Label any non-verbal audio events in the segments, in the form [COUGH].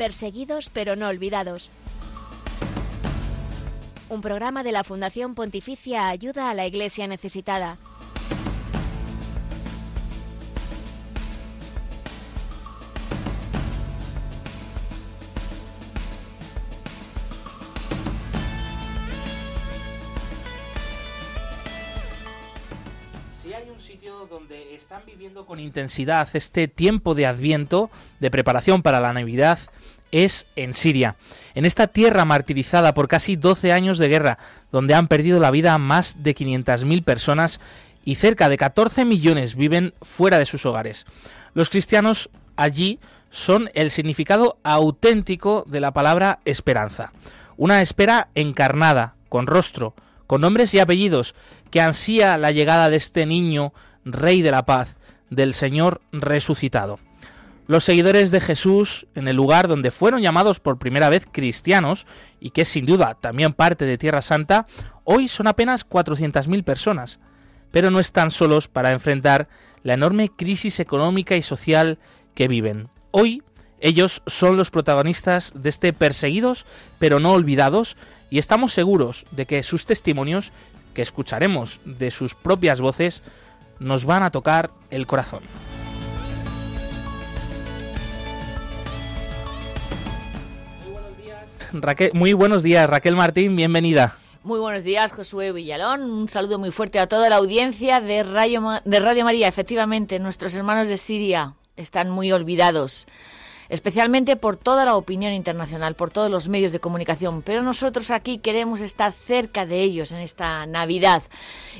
Perseguidos pero no olvidados. Un programa de la Fundación Pontificia Ayuda a la Iglesia Necesitada. Si hay un sitio donde están viviendo con intensidad este tiempo de adviento, de preparación para la Navidad, es en Siria, en esta tierra martirizada por casi 12 años de guerra, donde han perdido la vida más de 500.000 personas y cerca de 14 millones viven fuera de sus hogares. Los cristianos allí son el significado auténtico de la palabra esperanza, una espera encarnada, con rostro, con nombres y apellidos, que ansía la llegada de este niño, Rey de la Paz, del Señor resucitado. Los seguidores de Jesús, en el lugar donde fueron llamados por primera vez cristianos, y que es sin duda también parte de Tierra Santa, hoy son apenas 400.000 personas. Pero no están solos para enfrentar la enorme crisis económica y social que viven. Hoy ellos son los protagonistas de este perseguidos pero no olvidados y estamos seguros de que sus testimonios, que escucharemos de sus propias voces, nos van a tocar el corazón. Raquel, muy buenos días, Raquel Martín, bienvenida. Muy buenos días, Josué Villalón. Un saludo muy fuerte a toda la audiencia de Radio, de Radio María. Efectivamente, nuestros hermanos de Siria están muy olvidados especialmente por toda la opinión internacional, por todos los medios de comunicación. Pero nosotros aquí queremos estar cerca de ellos en esta Navidad.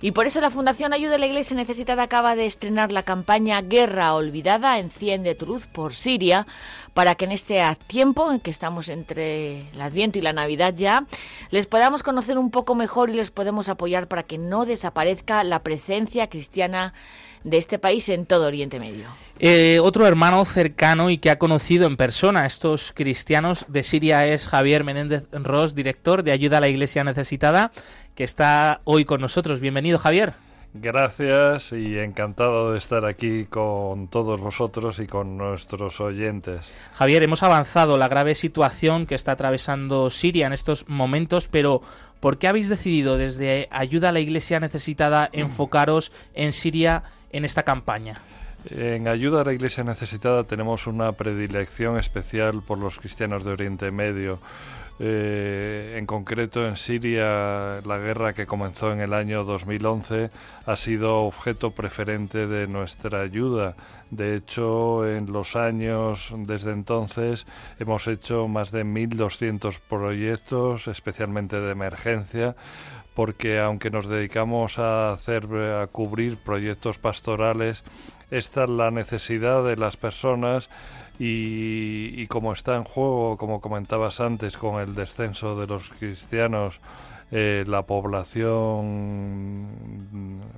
Y por eso la Fundación Ayuda a la Iglesia Necesitada acaba de estrenar la campaña Guerra Olvidada, Enciende tu luz por Siria, para que en este tiempo en que estamos entre el Adviento y la Navidad ya, les podamos conocer un poco mejor y les podemos apoyar para que no desaparezca la presencia cristiana de este país en todo Oriente Medio. Eh, otro hermano cercano y que ha conocido en persona a estos cristianos de Siria es Javier Menéndez Ross, director de Ayuda a la Iglesia Necesitada, que está hoy con nosotros. Bienvenido, Javier. Gracias y encantado de estar aquí con todos vosotros y con nuestros oyentes. Javier, hemos avanzado la grave situación que está atravesando Siria en estos momentos, pero ¿por qué habéis decidido desde Ayuda a la Iglesia Necesitada enfocaros en Siria en esta campaña? En Ayuda a la Iglesia Necesitada tenemos una predilección especial por los cristianos de Oriente Medio. Eh, en concreto, en Siria, la guerra que comenzó en el año 2011 ha sido objeto preferente de nuestra ayuda. De hecho, en los años desde entonces hemos hecho más de 1.200 proyectos, especialmente de emergencia, porque aunque nos dedicamos a hacer a cubrir proyectos pastorales, esta es la necesidad de las personas y, como está en juego, como comentabas antes, con el descenso de los cristianos, eh, la población,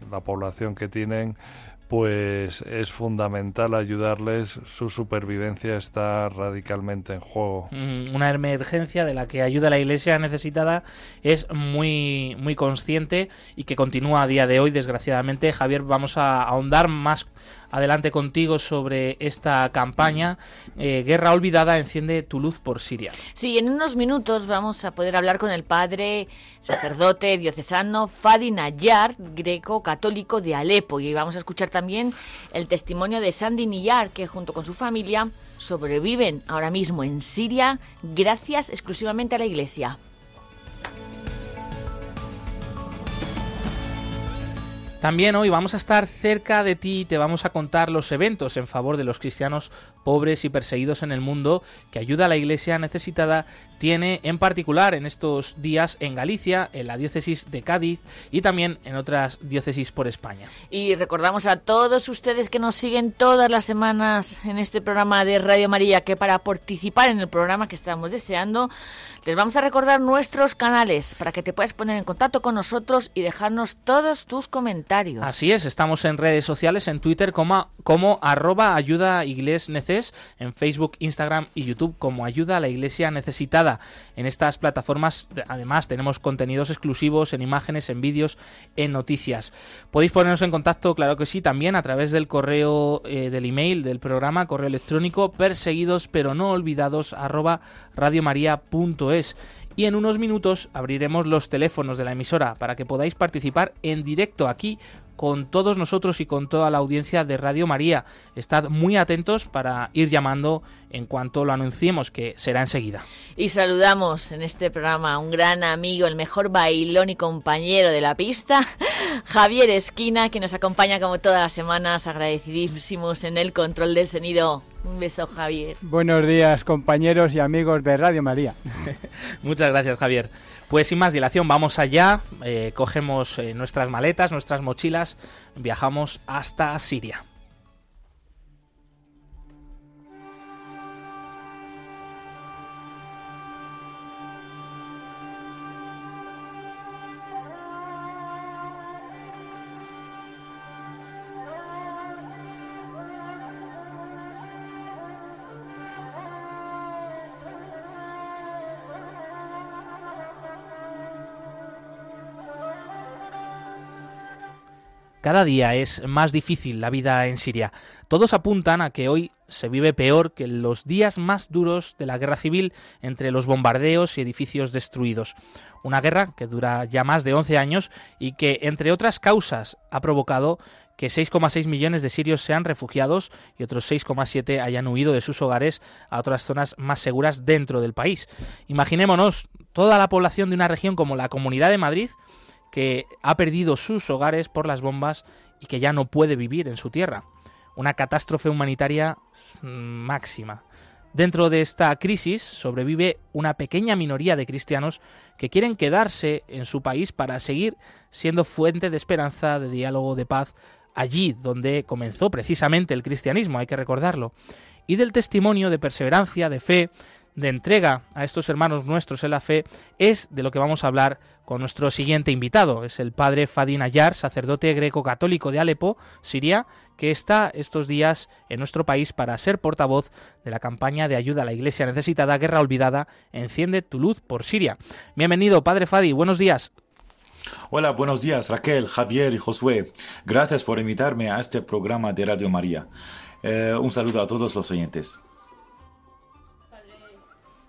la población que tienen, pues es fundamental ayudarles. Su supervivencia está radicalmente en juego. Mm, una emergencia de la que ayuda la Iglesia necesitada es muy, muy consciente y que continúa a día de hoy, desgraciadamente. Javier, vamos a ahondar más adelante contigo sobre esta campaña. Eh, Guerra Olvidada, enciende tu luz por Siria. Sí, en unos minutos vamos a poder hablar con el padre sacerdote diocesano Fadi Nayar, greco-católico de Alepo. Y vamos a escuchar también el testimonio de Sandy Niyar, que junto con su familia sobreviven ahora mismo en Siria gracias exclusivamente a la Iglesia. También hoy vamos a estar cerca de ti y te vamos a contar los eventos en favor de los cristianos pobres y perseguidos en el mundo que ayuda a la iglesia necesitada tiene en particular en estos días en Galicia, en la diócesis de Cádiz y también en otras diócesis por España. Y recordamos a todos ustedes que nos siguen todas las semanas en este programa de Radio María que para participar en el programa que estamos deseando les vamos a recordar nuestros canales para que te puedas poner en contacto con nosotros y dejarnos todos tus comentarios. Así es, estamos en redes sociales, en Twitter como, como arroba ayuda igles neces, en Facebook, Instagram y YouTube como ayuda a la iglesia necesitada. En estas plataformas, además, tenemos contenidos exclusivos en imágenes, en vídeos, en noticias. Podéis ponernos en contacto, claro que sí, también a través del correo eh, del email del programa, correo electrónico perseguidos pero no olvidados arroba radiomaria.es y en unos minutos abriremos los teléfonos de la emisora para que podáis participar en directo aquí con todos nosotros y con toda la audiencia de Radio María. Estad muy atentos para ir llamando en cuanto lo anunciemos, que será enseguida. Y saludamos en este programa a un gran amigo, el mejor bailón y compañero de la pista, [LAUGHS] Javier Esquina, que nos acompaña como todas las semanas, agradecidísimos en el control del sonido. Un beso, Javier. Buenos días, compañeros y amigos de Radio María. [LAUGHS] Muchas gracias, Javier. Pues sin más dilación, vamos allá, eh, cogemos eh, nuestras maletas, nuestras mochilas, viajamos hasta Siria. Cada día es más difícil la vida en Siria. Todos apuntan a que hoy se vive peor que en los días más duros de la guerra civil entre los bombardeos y edificios destruidos. Una guerra que dura ya más de 11 años y que, entre otras causas, ha provocado que 6,6 millones de sirios sean refugiados y otros 6,7 hayan huido de sus hogares a otras zonas más seguras dentro del país. Imaginémonos toda la población de una región como la Comunidad de Madrid que ha perdido sus hogares por las bombas y que ya no puede vivir en su tierra. Una catástrofe humanitaria mm, máxima. Dentro de esta crisis sobrevive una pequeña minoría de cristianos que quieren quedarse en su país para seguir siendo fuente de esperanza, de diálogo, de paz, allí donde comenzó precisamente el cristianismo, hay que recordarlo, y del testimonio de perseverancia, de fe, de entrega a estos hermanos nuestros en la fe es de lo que vamos a hablar con nuestro siguiente invitado. Es el padre Fadin Ayar, sacerdote greco-católico de Alepo, Siria, que está estos días en nuestro país para ser portavoz de la campaña de ayuda a la Iglesia necesitada, Guerra Olvidada, Enciende tu luz por Siria. Bienvenido, padre Fadi, buenos días. Hola, buenos días Raquel, Javier y Josué. Gracias por invitarme a este programa de Radio María. Eh, un saludo a todos los oyentes.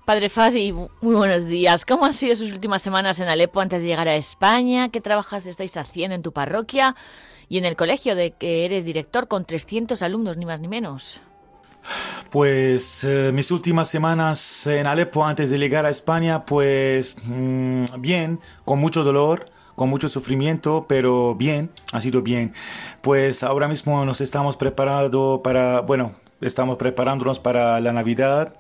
Padre Fadi, muy buenos días. ¿Cómo han sido sus últimas semanas en Alepo antes de llegar a España? ¿Qué trabajos estáis haciendo en tu parroquia y en el colegio de que eres director con 300 alumnos, ni más ni menos? Pues eh, mis últimas semanas en Alepo antes de llegar a España, pues mm, bien, con mucho dolor, con mucho sufrimiento, pero bien, ha sido bien. Pues ahora mismo nos estamos preparando para, bueno, estamos preparándonos para la Navidad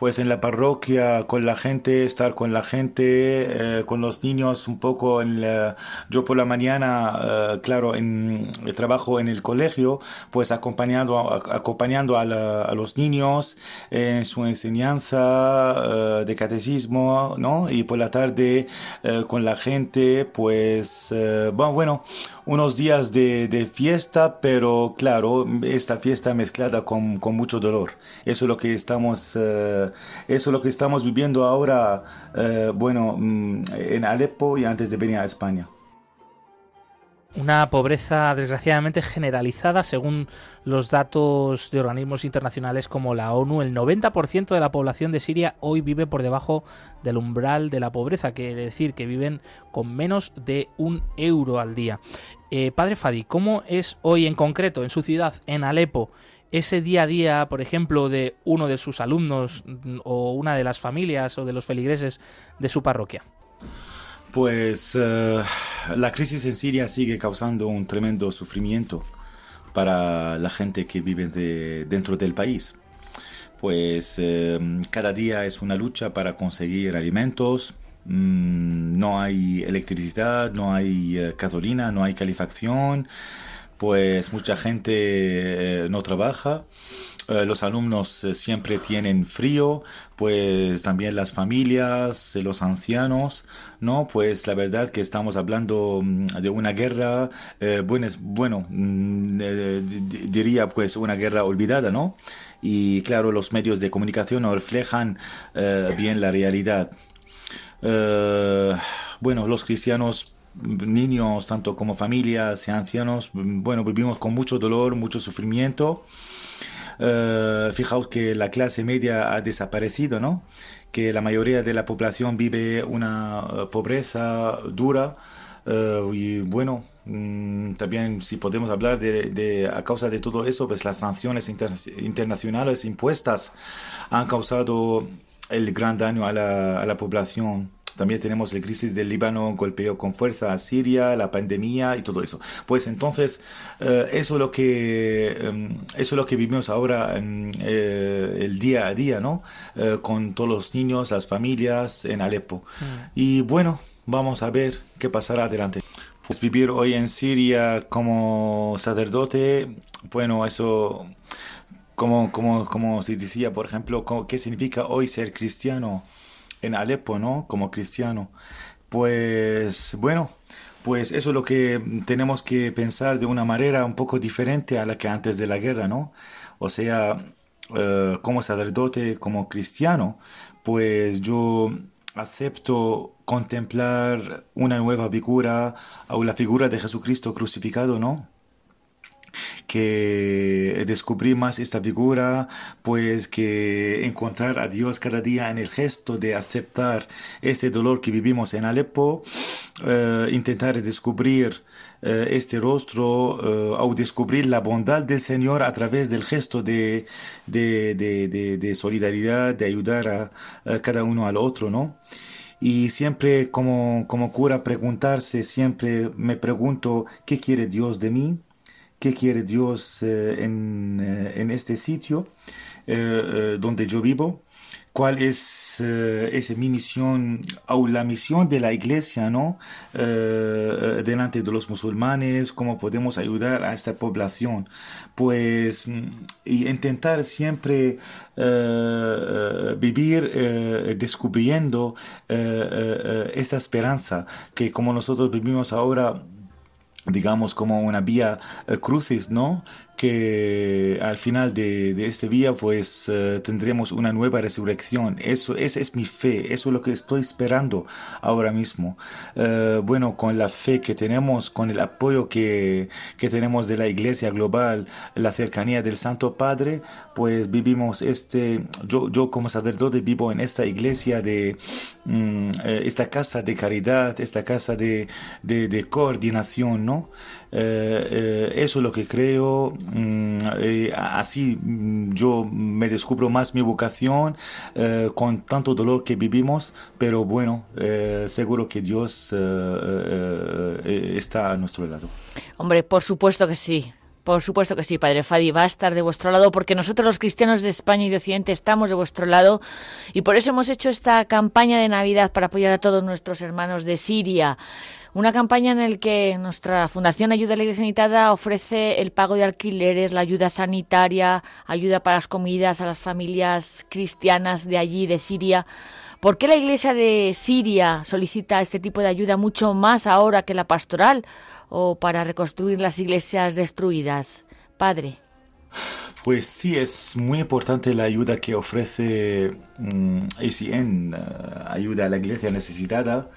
pues en la parroquia con la gente, estar con la gente, eh, con los niños un poco. En yo por la mañana, eh, claro, en el trabajo en el colegio, pues acompañando, acompañando a, los niños en su enseñanza eh, de catecismo, ¿no? Y por la tarde con la gente, pues, bueno, bueno, unos días de, fiesta, pero claro, esta fiesta mezclada con, con mucho dolor. Eso es lo que estamos eso es lo que estamos viviendo ahora, eh, bueno, mm, en Alepo y antes de venir a España. Una pobreza desgraciadamente generalizada según los datos de organismos internacionales como la ONU. El 90% de la población de Siria hoy vive por debajo del umbral de la pobreza, quiere decir que viven con menos de un euro al día. Eh, padre Fadi, ¿cómo es hoy en concreto en su ciudad, en Alepo, ese día a día, por ejemplo, de uno de sus alumnos mm, o una de las familias o de los feligreses de su parroquia? Pues eh, la crisis en Siria sigue causando un tremendo sufrimiento para la gente que vive dentro del país. Pues eh, cada día es una lucha para conseguir alimentos, mm, no hay electricidad, no hay eh, gasolina, no hay calefacción, pues mucha gente eh, no trabaja. Eh, los alumnos eh, siempre tienen frío, pues también las familias, los ancianos, ¿no? Pues la verdad que estamos hablando mm, de una guerra, bueno, bueno mm, diría pues una guerra olvidada, ¿no? y claro, los medios de comunicación no reflejan bien la realidad. bueno, los cristianos niños, tanto como familias y ancianos, bueno, vivimos con mucho dolor, mucho sufrimiento. Eh, fijaos que la clase media ha desaparecido, ¿no? Que la mayoría de la población vive una eh, pobreza dura eh, y bueno, mm, también si podemos hablar de, a causa de todo eso, pues las sanciones internacionales impuestas han causado el gran daño a la, a la población. También tenemos la crisis del Líbano, golpeó con fuerza a Siria, la pandemia y todo eso. Pues entonces, eh, eso, es lo que, em, eso es lo que vivimos ahora en eh, el día a día, ¿no? Eh, con todos los niños, las familias en Alepo. Mm. Y bueno, vamos a ver qué pasará adelante. Pues vivir hoy en Siria como sacerdote, bueno, eso como, como, como se decía, por ejemplo, ¿qué significa hoy ser cristiano? En Alepo, ¿no? Como cristiano. Pues bueno, pues eso es lo que tenemos que pensar de una manera un poco diferente a la que antes de la guerra, ¿no? O sea, eh, como sacerdote, como cristiano, pues yo acepto contemplar una nueva figura o la figura de Jesucristo crucificado, ¿no? Que descubrir más esta figura, pues que encontrar a Dios cada día en el gesto de aceptar este dolor que vivimos en Alepo, eh, intentar descubrir eh, este rostro eh, o descubrir la bondad del Señor a través del gesto de, de, de, solidaridad, de ayudar a, a, cada uno al otro, ¿no? Y siempre como, como cura preguntarse, siempre me pregunto, ¿qué quiere Dios de mí? Qué quiere Dios eh, en, eh, en, este sitio eh, donde yo vivo, cuál es, mi misión o la misión de la iglesia, ¿no? delante de los musulmanes, cómo podemos ayudar a esta población. Pues, y intentar siempre vivir descubriendo esta esperanza que como nosotros vivimos ahora, digamos, como una vía eh, crucis, ¿no? Que al final de, de este día pues uh, tendremos una nueva resurrección. Eso esa es mi fe, eso es lo que estoy esperando ahora mismo. Uh, bueno, con la fe que tenemos, con el apoyo que, que, tenemos de la Iglesia Global, la cercanía del Santo Padre, pues vivimos este, yo, yo como sacerdote vivo en esta iglesia de, um, esta casa de caridad, esta casa de, de, coordinación, ¿no? Eh, eh, eso es lo que creo. Mm, eh, así mm, yo me descubro más mi vocación con tanto dolor que vivimos, pero bueno, seguro que Dios está a nuestro lado. Hombre, por supuesto que sí. Por supuesto que sí, Padre Fadi, va a estar de vuestro lado porque nosotros los cristianos de España y de Occidente estamos de vuestro lado y por eso hemos hecho esta campaña de Navidad para apoyar a todos nuestros hermanos de Siria. Una campaña en la que nuestra Fundación Ayuda a la Iglesia Necesitada ofrece el pago de alquileres, la ayuda sanitaria, ayuda para las comidas a las familias cristianas de allí, de Siria. ¿Por qué la Iglesia de Siria solicita este tipo de ayuda mucho más ahora que la pastoral o para reconstruir las iglesias destruidas? Padre. Pues sí, es muy importante la ayuda que ofrece um, ACN, ayuda a la iglesia necesitada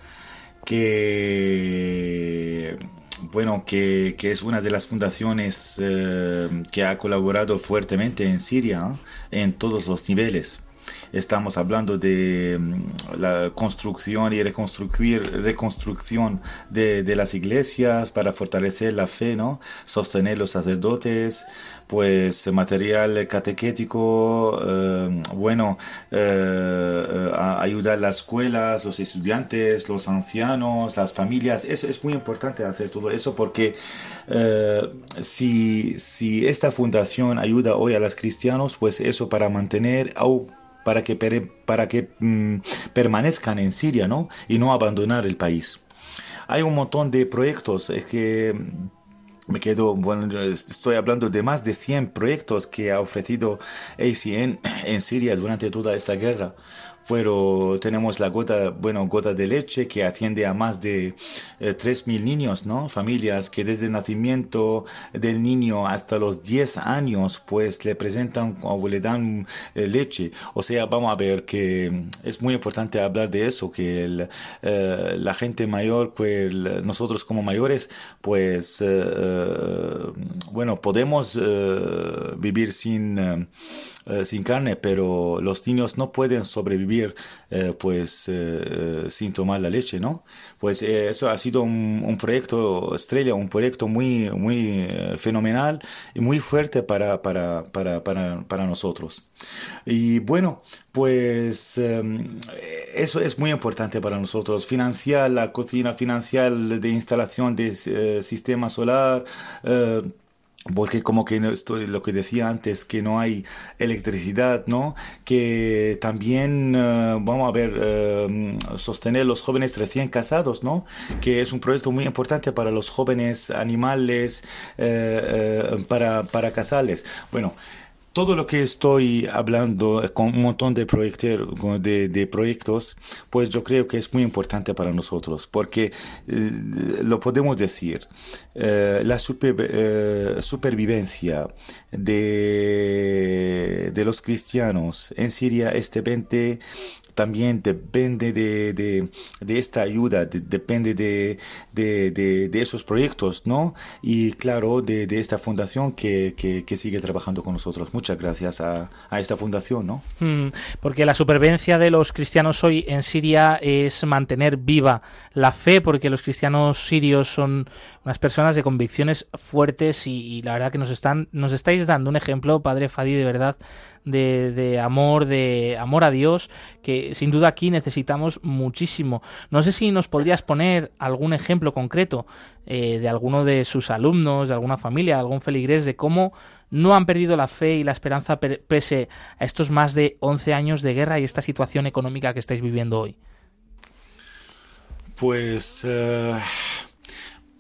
que bueno, que, que, es una de las fundaciones eh, que ha colaborado fuertemente en Siria en todos los niveles. Estamos hablando de mm, la construcción y reconstrucción de, de, las iglesias para fortalecer la fe, ¿no? Sostener los sacerdotes, pues material catequético, eh, bueno, eh, ayudar a las escuelas, los estudiantes, los ancianos, las familias. Es, es muy importante hacer todo eso porque eh, si, si esta fundación ayuda hoy a los cristianos, pues eso para mantener para que, para que mm, permanezcan en Siria, ¿no? Y no abandonar el país. Hay un montón de proyectos que me quedo, bueno, estoy hablando de más de 100 proyectos que ha ofrecido ACN en Siria durante toda esta guerra. Pero tenemos la gota, bueno, gota de leche que atiende a más de eh, 3.000 niños, ¿no? Familias que desde el nacimiento del niño hasta los 10 años, pues le presentan o le dan eh, leche. O sea, vamos a ver que es muy importante hablar de eso, que el, eh, la gente mayor, pues nosotros como mayores, pues, eh, bueno, podemos vivir sin... sin carne, pero los niños no pueden sobrevivir eh, pues eh, sin tomar la leche, ¿no? Pues eh, eso ha sido un, proyecto estrella, un proyecto muy, muy eh, fenomenal y muy fuerte para, para, para, para, para nosotros. Y bueno, pues eh, eso es muy importante para nosotros. Financiar la cocina, financiar de instalación de eh, sistema solar. Porque como que estoy, lo que decía antes, que no hay electricidad, ¿no? Que también eh, vamos a ver eh, sostener los jóvenes recién casados, ¿no? Que es un proyecto muy importante para los jóvenes animales, eh, para, para casarles. Bueno. Todo lo que estoy hablando con un montón de, de, de proyectos, pues yo creo que es muy importante para nosotros, porque eh, lo podemos decir, eh, la eh, supervivencia de, de los cristianos en Siria este 20 también depende de, de, de esta ayuda, de- depende de, de, esos proyectos, ¿no? Y claro, de, esta fundación que, que, que sigue trabajando con nosotros. Muchas gracias a, a esta fundación, ¿no? Mm, Porque la supervivencia de los cristianos hoy en Siria es mantener viva la fe, porque los cristianos sirios son unas personas de convicciones fuertes y, y la verdad que nos están, nos estáis dando un ejemplo, Padre Fadi, de verdad, de, de amor, de amor a Dios, que sin duda aquí necesitamos muchísimo. No sé si nos podrías poner algún ejemplo concreto eh, de alguno de sus alumnos, de alguna familia, algún feligrés, de cómo no han perdido la fe y la esperanza per- pese a estos más de 11 años de guerra y esta situación económica que estáis viviendo hoy. Pues, eh,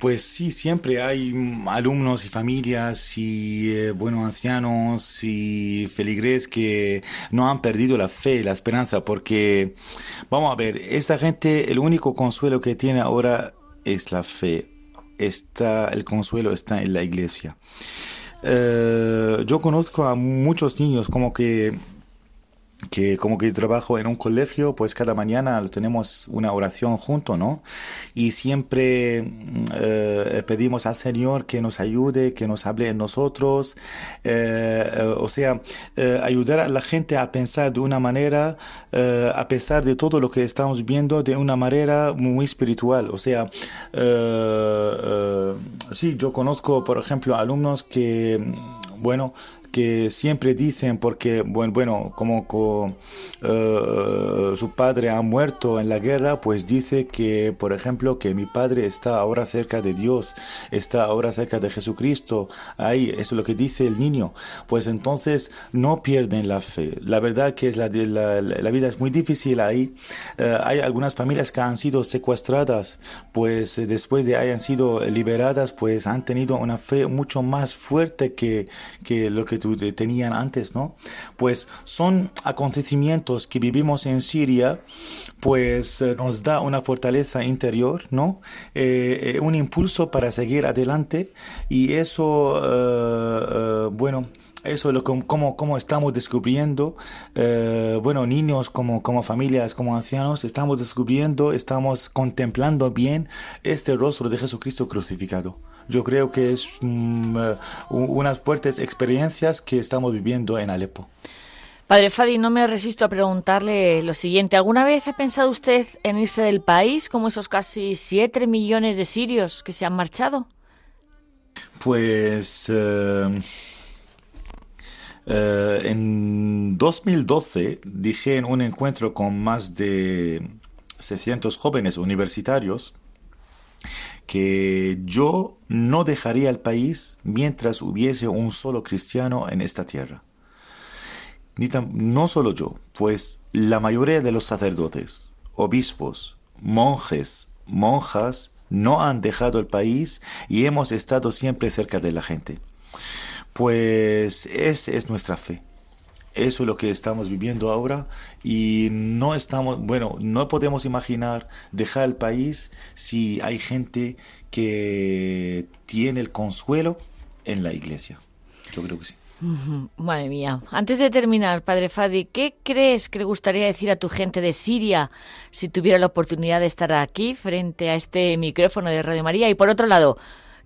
pues sí, siempre hay alumnos y familias y, eh, bueno, ancianos y feligres que no han perdido la fe, la esperanza, porque, vamos a ver, esta gente, el único consuelo que tiene ahora es la fe. Está, el consuelo está en la iglesia. Eh, yo conozco a muchos niños como que que como que trabajo en un colegio, pues cada mañana tenemos una oración junto, ¿no? Y siempre eh, pedimos al Señor que nos ayude, que nos hable en nosotros, eh, o sea, eh, ayudar a la gente a pensar de una manera, a pesar de todo lo que estamos viendo, de una manera muy espiritual, o sea, sí, yo conozco, por ejemplo, alumnos que, bueno, que siempre dicen porque bueno, bueno como co- eh, su padre ha muerto en la guerra pues dice que por ejemplo que mi padre está ahora cerca de Dios está ahora cerca de Jesucristo. Ahí eso es lo que dice el niño. Pues entonces no pierden la fe. La verdad que la, la vida es muy difícil ahí. Eh, hay algunas familias que han sido secuestradas pues eh, después de hayan sido liberadas pues han tenido una fe mucho más fuerte que, que lo que tenían antes, ¿no? Pues son acontecimientos que vivimos en Siria, pues eh, nos da una fortaleza interior, ¿no? Eh, eh, un impulso para seguir adelante y eso, bueno, eso es lo que, como, como estamos descubriendo, bueno, niños como, como familias, como ancianos, estamos descubriendo, estamos contemplando bien este rostro de Jesucristo crucificado. Yo creo que es mm, eh, u- unas fuertes experiencias que estamos viviendo en Alepo. Padre Fadi, no me resisto a preguntarle lo siguiente. ¿Alguna vez ha pensado usted en irse del país como esos casi 7 millones de sirios que se han marchado? Pues eh, eh, en 2012 dije en un encuentro con más de 600 jóvenes universitarios que yo no dejaría el país mientras hubiese un solo cristiano en esta tierra. Ni tam- no solo yo, pues la mayoría de los sacerdotes, obispos, monjes, monjas, no han dejado el país y hemos estado siempre cerca de la gente. Pues esa es nuestra fe. Eso es lo que estamos viviendo ahora y no estamos, bueno, no podemos imaginar dejar el país si hay gente que tiene el consuelo en la iglesia. Yo creo que sí. Madre mía. Antes de terminar, Padre Fadi, ¿qué crees que le gustaría decir a tu gente de Siria si tuviera la oportunidad de estar aquí frente a este micrófono de Radio María? Y por otro lado,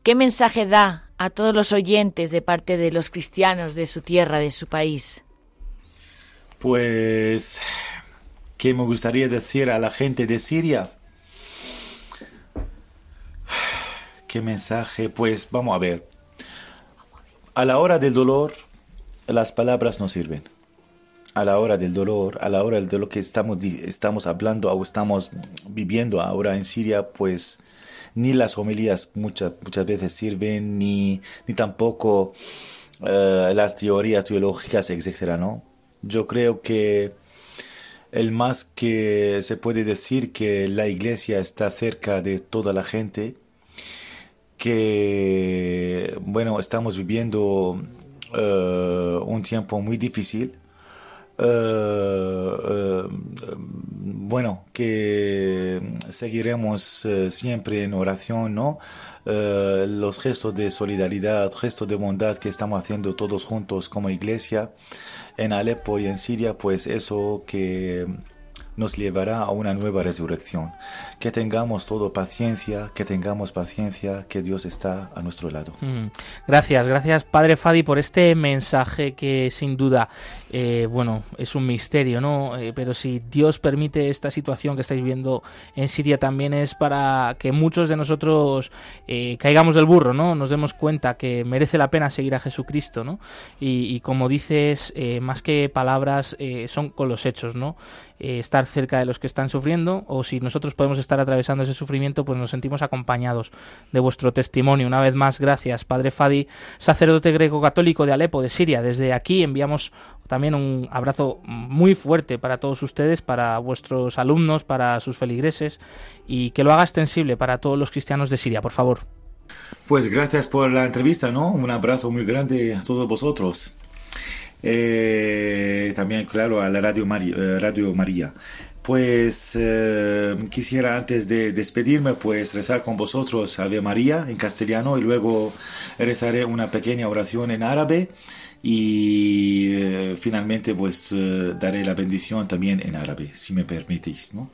¿qué mensaje da a todos los oyentes de parte de los cristianos de su tierra, de su país? Pues, ¿qué me gustaría decir a la gente de Siria? ¿Qué mensaje? Pues vamos a ver. A la hora del dolor, las palabras no sirven. A la hora del dolor, a la hora del dolor que estamos, estamos hablando o estamos viviendo ahora en Siria, pues ni las homilías muchas, muchas veces sirven, ni, ni tampoco eh, las teorías teológicas, etcétera, ¿no? Yo creo que el más que se puede decir que la iglesia está cerca de toda la gente, que, bueno, estamos viviendo uh, un tiempo muy difícil. Uh, uh, bueno, que seguiremos siempre en oración, ¿no? los gestos de solidaridad, gestos de bondad que estamos haciendo todos juntos como iglesia en Alepo y en Siria, pues eso que nos llevará a una nueva resurrección. Que tengamos todo paciencia, que tengamos paciencia, que Dios está a nuestro lado. Mm. Gracias, gracias Padre Fadi por este mensaje que sin duda, eh, bueno, es un misterio, ¿no? Eh, pero si Dios permite esta situación que estáis viendo en Siria también es para que muchos de nosotros eh, caigamos del burro, ¿no? Nos demos cuenta que merece la pena seguir a Jesucristo, ¿no? Y, y como dices, más que palabras, son con los hechos, ¿no? Eh, estar cerca de los que están sufriendo o si nosotros podemos estar atravesando ese sufrimiento, pues nos sentimos acompañados de vuestro testimonio. Una vez más, gracias, Padre Fadi, sacerdote greco-católico de Alepo, de Siria. Desde aquí enviamos también un abrazo muy fuerte para todos ustedes, para vuestros alumnos, para sus feligreses y que lo haga extensible para todos los cristianos de Siria, por favor. Pues gracias por la entrevista, ¿no? Un abrazo muy grande a todos vosotros. Eh, también, claro, a la Radio. Eh, Radio María. Pues eh, quisiera antes de despedirme, pues rezar con vosotros Ave María en castellano y luego rezaré una pequeña oración en árabe y finalmente pues daré la bendición también en árabe, si me permitís, ¿no?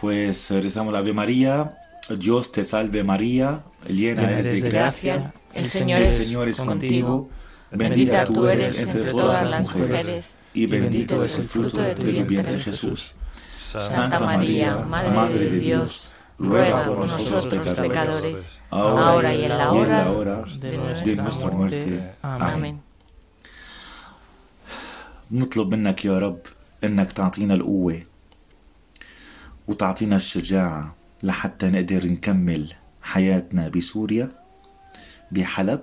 Pues rezamos la Ave María, Dios te salve María, llena eres de gracia, el Señor, el Señor es contigo. Bendita tú eres entre todas las mujeres, y bendito es el fruto de tu vientre Jesús. Santa María, Madre de Dios, ruega por nosotros pecadores, ahora y en la hora de nuestra muerte. Amén. نطلب منك يا رب انك تعطينا القوة وتعطينا الشجاعة لحتى نقدر نكمل حياتنا بسوريا بحلب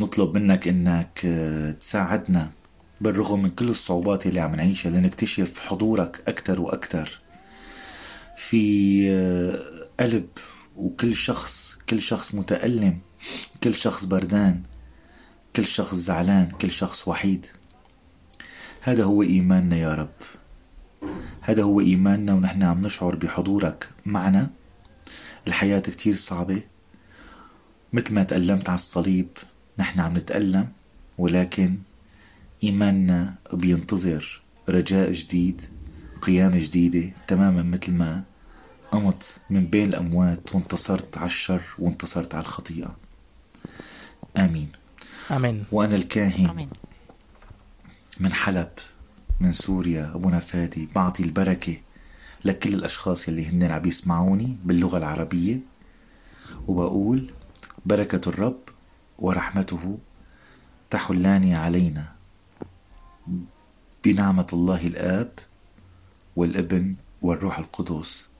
نطلب منك انك آه، تساعدنا بالرغم من كل الصعوبات اللي عم نعيشها لنكتشف حضورك أكثر وأكثر في آه، قلب وكل شخص كل شخص متألم كل شخص بردان كل شخص زعلان كل شخص وحيد. هذا هو إيماننا يا رب. هذا هو إيماننا ونحن عم نشعر بحضورك. معنا؟ الحياة كتير صعبة. مثل ما تألمت على الصليب نحن عم نتألم ولكن إيماننا بينتظر رجاء جديد قيامة جديدة تماما مثل ما قمت من بين الأموات وانتصرت على الشر وانتصرت على الخطيئة. آمين. آمين. وأنا الكاهن آمين. من حلب من سوريا أبونا فادي بعطي البركة لكل الأشخاص اللي هن عم يسمعوني باللغة العربية. وبقول بركة الرب ورحمته تحلان علينا. بنعمة الله الآب والابن والروح القدس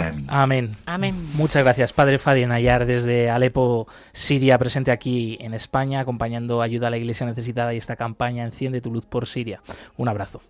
Amén. Amén. Amén. Muchas gracias, Padre Fadi Nayar, desde Alepo, Siria, presente aquí en España, acompañando Ayuda a la Iglesia Necesitada y esta campaña Enciende tu luz por Siria. Un abrazo.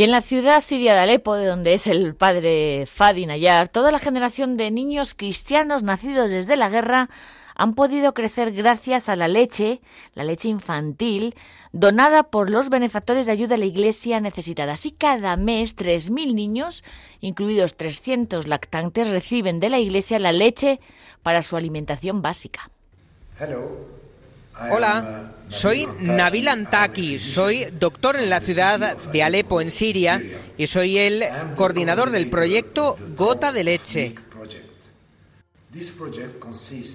Y en la ciudad siria de Alepo, de donde es el padre Fadi Nayar, toda la generación de niños cristianos nacidos desde la guerra han podido crecer gracias a la leche, la leche infantil, donada por los benefactores de ayuda a la Iglesia necesitada. Así cada mes 3.000 niños, incluidos 300 lactantes, reciben de la Iglesia la leche para su alimentación básica. Hola, soy Nabil Antaki, soy doctor en la ciudad de Alepo, en Siria, y soy el coordinador del proyecto Gota de Leche.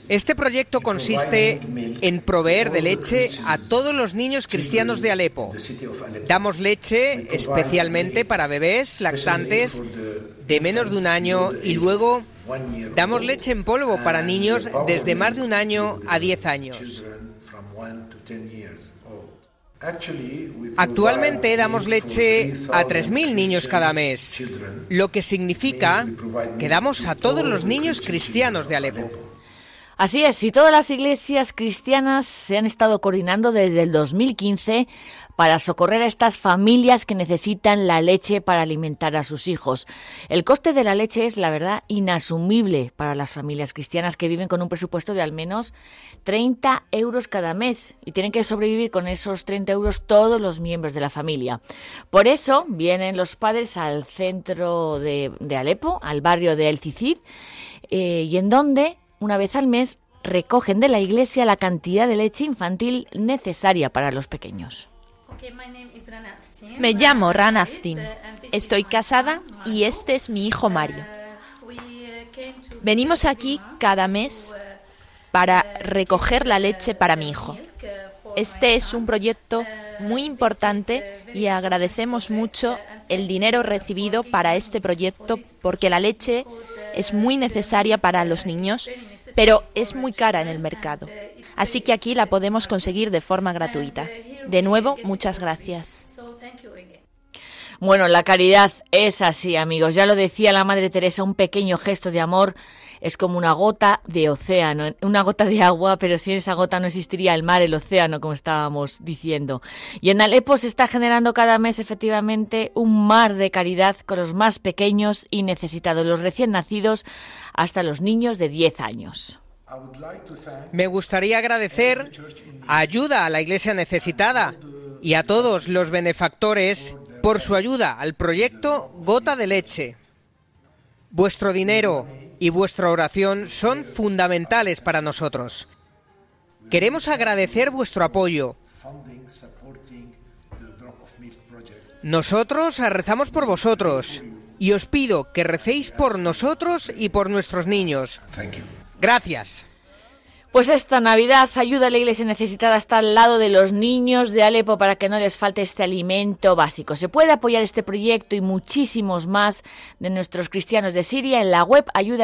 Este proyecto consiste en proveer de leche a todos los niños cristianos de Alepo. Damos leche especialmente para bebés lactantes de menos de un año y luego damos leche en polvo para niños desde más de un año a 10 años. Actualmente damos leche a 3.000 niños cada mes, lo que significa que damos a todos los niños cristianos de Alepo. Así es, y todas las iglesias cristianas se han estado coordinando desde el 2015 para socorrer a estas familias que necesitan la leche para alimentar a sus hijos. El coste de la leche es, la verdad, inasumible para las familias cristianas que viven con un presupuesto de al menos 30 euros cada mes y tienen que sobrevivir con esos 30 euros todos los miembros de la familia. Por eso vienen los padres al centro de, Alepo, al barrio de El Cicid, eh, y en donde una vez al mes recogen de la iglesia la cantidad de leche infantil necesaria para los pequeños. Me llamo Ranaftin. Estoy casada y este es mi hijo Mario. Venimos aquí cada mes para recoger la leche para mi hijo. Este es un proyecto muy importante y agradecemos mucho el dinero recibido para este proyecto porque la leche es muy necesaria para los niños, pero es muy cara en el mercado. Así que aquí la podemos conseguir de forma gratuita. De nuevo, muchas gracias. Bueno, la caridad es así, amigos. Ya lo decía la Madre Teresa, un pequeño gesto de amor es como una gota de océano, una gota de agua, pero sin esa gota no existiría el mar, el océano, como estábamos diciendo. Y en Alepo se está generando cada mes efectivamente un mar de caridad con los más pequeños y necesitados, los recién nacidos hasta los niños de 10 años. Me gustaría agradecer ayuda a la Iglesia necesitada y a todos los benefactores por su ayuda al proyecto Gota de Leche. Vuestro dinero y vuestra oración son fundamentales para nosotros. Queremos agradecer vuestro apoyo. Nosotros rezamos por vosotros y os pido que recéis por nosotros y por nuestros niños. Gracias. Pues esta Navidad ayuda a la iglesia necesitada estar al lado de los niños de Alepo para que no les falte este alimento básico. Se puede apoyar este proyecto y muchísimos más de nuestros cristianos de Siria en la web ayuda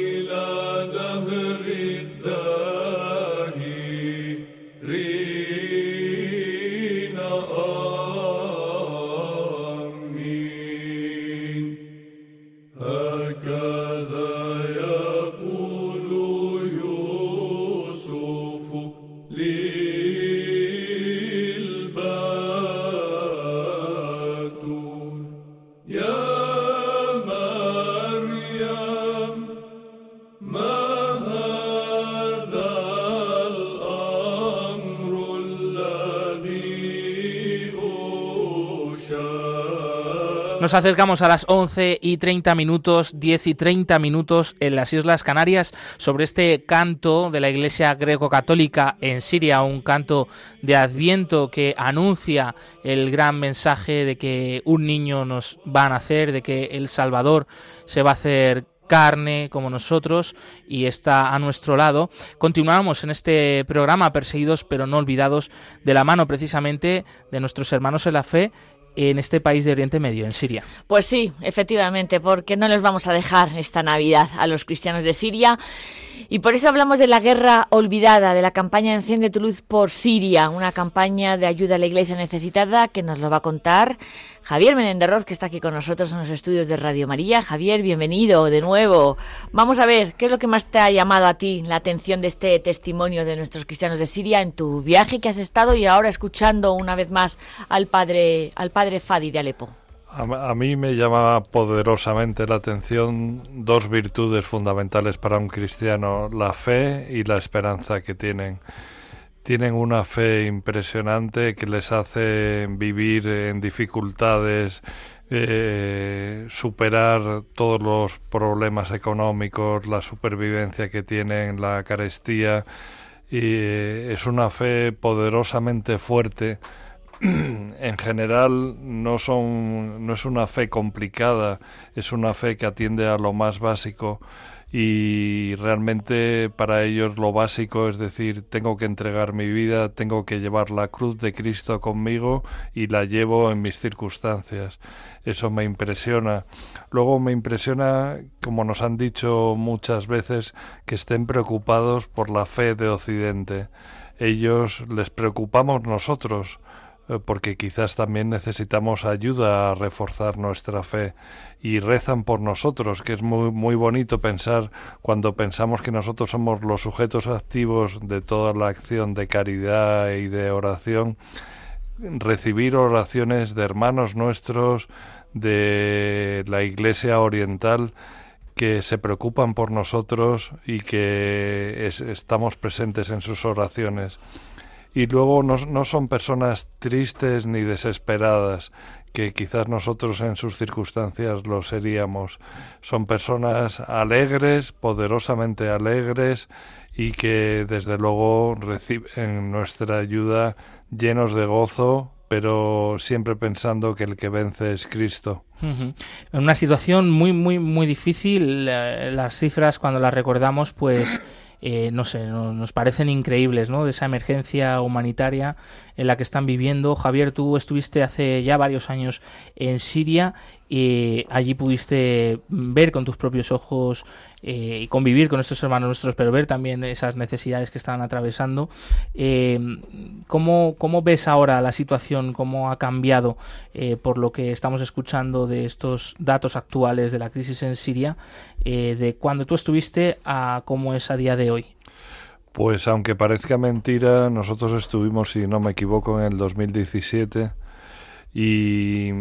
Nos acercamos a las 11 y 30 minutos, 10 y 30 minutos en las Islas Canarias sobre este canto de la Iglesia greco-católica en Siria, un canto de Adviento que anuncia el gran mensaje de que un niño nos va a nacer, de que el Salvador se va a hacer carne como nosotros y está a nuestro lado. Continuamos en este programa Perseguidos pero no olvidados de la mano precisamente de nuestros hermanos en la fe en este país de Oriente Medio, en Siria. Pues sí, efectivamente, porque no les vamos a dejar esta Navidad a los cristianos de Siria. Y por eso hablamos de la guerra olvidada, de la campaña Enciende tu luz por Siria, una campaña de ayuda a la iglesia necesitada que nos lo va a contar Javier Menéndez que está aquí con nosotros en los estudios de Radio María. Javier, bienvenido de nuevo. Vamos a ver, ¿qué es lo que más te ha llamado a ti la atención de este testimonio de nuestros cristianos de Siria en tu viaje que has estado y ahora escuchando una vez más al padre, al padre Fadi de Alepo? A, mí me llama poderosamente la atención dos virtudes fundamentales para un cristiano, la fe y la esperanza que tienen tienen una fe impresionante que les hace vivir en dificultades, eh, superar todos los problemas económicos, la supervivencia que tienen, la carestía. Y eh, es una fe poderosamente fuerte. [CLEARS THROAT] en general no son no es una fe complicada, es una fe que atiende a lo más básico y realmente para ellos lo básico es decir, tengo que entregar mi vida, tengo que llevar la cruz de Cristo conmigo y la llevo en mis circunstancias. Eso me impresiona. Luego me impresiona, como nos han dicho muchas veces, que estén preocupados por la fe de Occidente. Ellos les preocupamos nosotros porque quizás también necesitamos ayuda a reforzar nuestra fe y rezan por nosotros, que es muy, muy bonito pensar cuando pensamos que nosotros somos los sujetos activos de toda la acción de caridad y de oración, recibir oraciones de hermanos nuestros de la Iglesia Oriental que se preocupan por nosotros y que estamos presentes en sus oraciones y luego no, no, son personas tristes ni desesperadas, que quizás nosotros en sus circunstancias lo seríamos. Son personas alegres, poderosamente alegres y que desde luego reciben nuestra ayuda llenos de gozo, pero siempre pensando que el que vence es Cristo. En una situación muy, muy, muy difícil, eh, las cifras cuando las recordamos, pues eh, no sé, nos parecen increíbles, ¿no? De esa emergencia humanitaria en la que están viviendo. Javier, tú estuviste hace ya varios años en Siria y allí pudiste ver con tus propios ojos eh, y convivir con estos hermanos nuestros, pero ver también esas necesidades que estaban atravesando. Eh, ¿cómo, ves ahora la situación? ¿Cómo ha cambiado eh, por lo que estamos escuchando de estos datos actuales de la crisis en Siria, de cuando tú estuviste a cómo es a día de hoy? Pues aunque parezca mentira, nosotros estuvimos, si no me equivoco, en el 2017 y